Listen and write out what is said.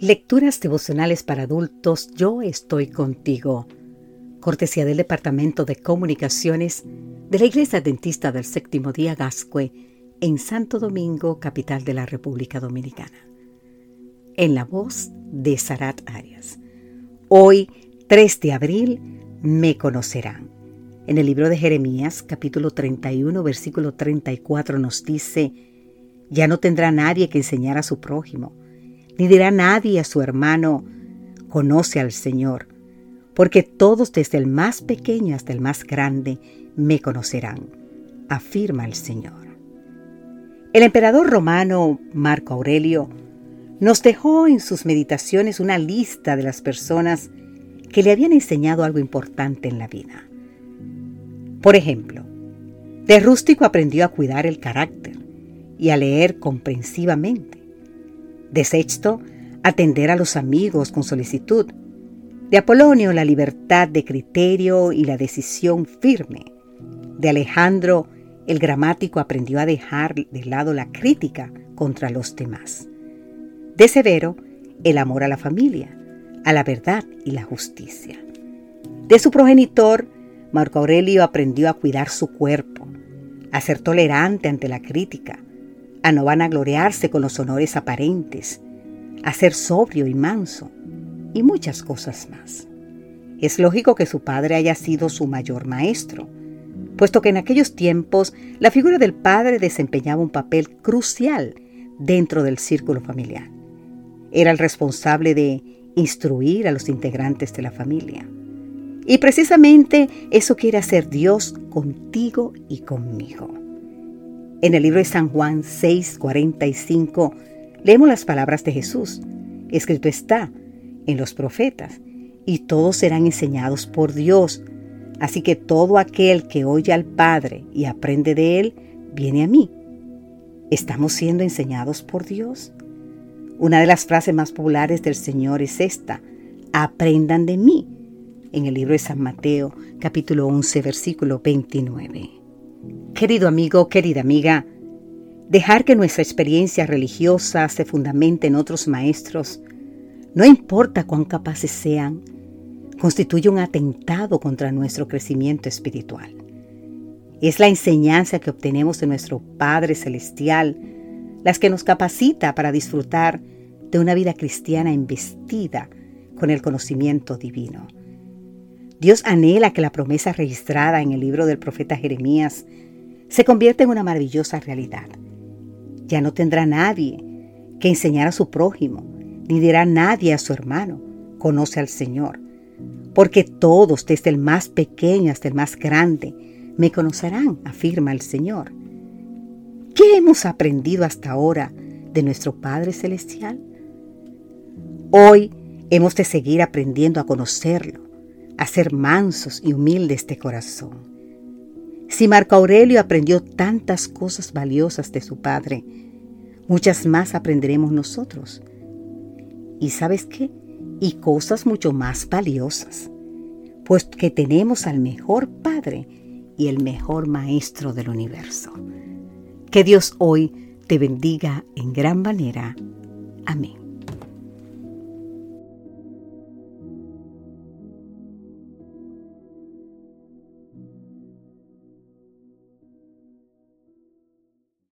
Lecturas devocionales para adultos, yo estoy contigo. Cortesía del Departamento de Comunicaciones de la Iglesia Dentista del Séptimo Día Gascue en Santo Domingo, capital de la República Dominicana. En la voz de Sarat Arias. Hoy, 3 de abril, me conocerán. En el libro de Jeremías, capítulo 31, versículo 34, nos dice, Ya no tendrá nadie que enseñar a su prójimo ni dirá nadie a su hermano, conoce al Señor, porque todos desde el más pequeño hasta el más grande me conocerán, afirma el Señor. El emperador romano Marco Aurelio nos dejó en sus meditaciones una lista de las personas que le habían enseñado algo importante en la vida. Por ejemplo, de rústico aprendió a cuidar el carácter y a leer comprensivamente. De Sexto, atender a los amigos con solicitud. De Apolonio, la libertad de criterio y la decisión firme. De Alejandro, el gramático aprendió a dejar de lado la crítica contra los demás. De Severo, el amor a la familia, a la verdad y la justicia. De su progenitor, Marco Aurelio aprendió a cuidar su cuerpo, a ser tolerante ante la crítica, a no vanagloriarse con los honores aparentes, a ser sobrio y manso, y muchas cosas más. Es lógico que su padre haya sido su mayor maestro, puesto que en aquellos tiempos la figura del padre desempeñaba un papel crucial dentro del círculo familiar. Era el responsable de instruir a los integrantes de la familia. Y precisamente eso quiere hacer Dios contigo y conmigo. En el libro de San Juan 6:45 leemos las palabras de Jesús. Escrito está en los profetas, y todos serán enseñados por Dios. Así que todo aquel que oye al Padre y aprende de Él, viene a mí. ¿Estamos siendo enseñados por Dios? Una de las frases más populares del Señor es esta, aprendan de mí, en el libro de San Mateo capítulo 11 versículo 29. Querido amigo, querida amiga, dejar que nuestra experiencia religiosa se fundamente en otros maestros, no importa cuán capaces sean, constituye un atentado contra nuestro crecimiento espiritual. Es la enseñanza que obtenemos de nuestro Padre Celestial las que nos capacita para disfrutar de una vida cristiana investida con el conocimiento divino. Dios anhela que la promesa registrada en el libro del profeta Jeremías se convierte en una maravillosa realidad. Ya no tendrá nadie que enseñar a su prójimo, ni dirá nadie a su hermano, conoce al Señor, porque todos, desde el más pequeño hasta el más grande, me conocerán, afirma el Señor. ¿Qué hemos aprendido hasta ahora de nuestro Padre Celestial? Hoy hemos de seguir aprendiendo a conocerlo, a ser mansos y humildes de corazón si Marco Aurelio aprendió tantas cosas valiosas de su padre, muchas más aprenderemos nosotros. ¿Y sabes qué? Y cosas mucho más valiosas, pues que tenemos al mejor Padre y el mejor Maestro del universo. Que Dios hoy te bendiga en gran manera. Amén.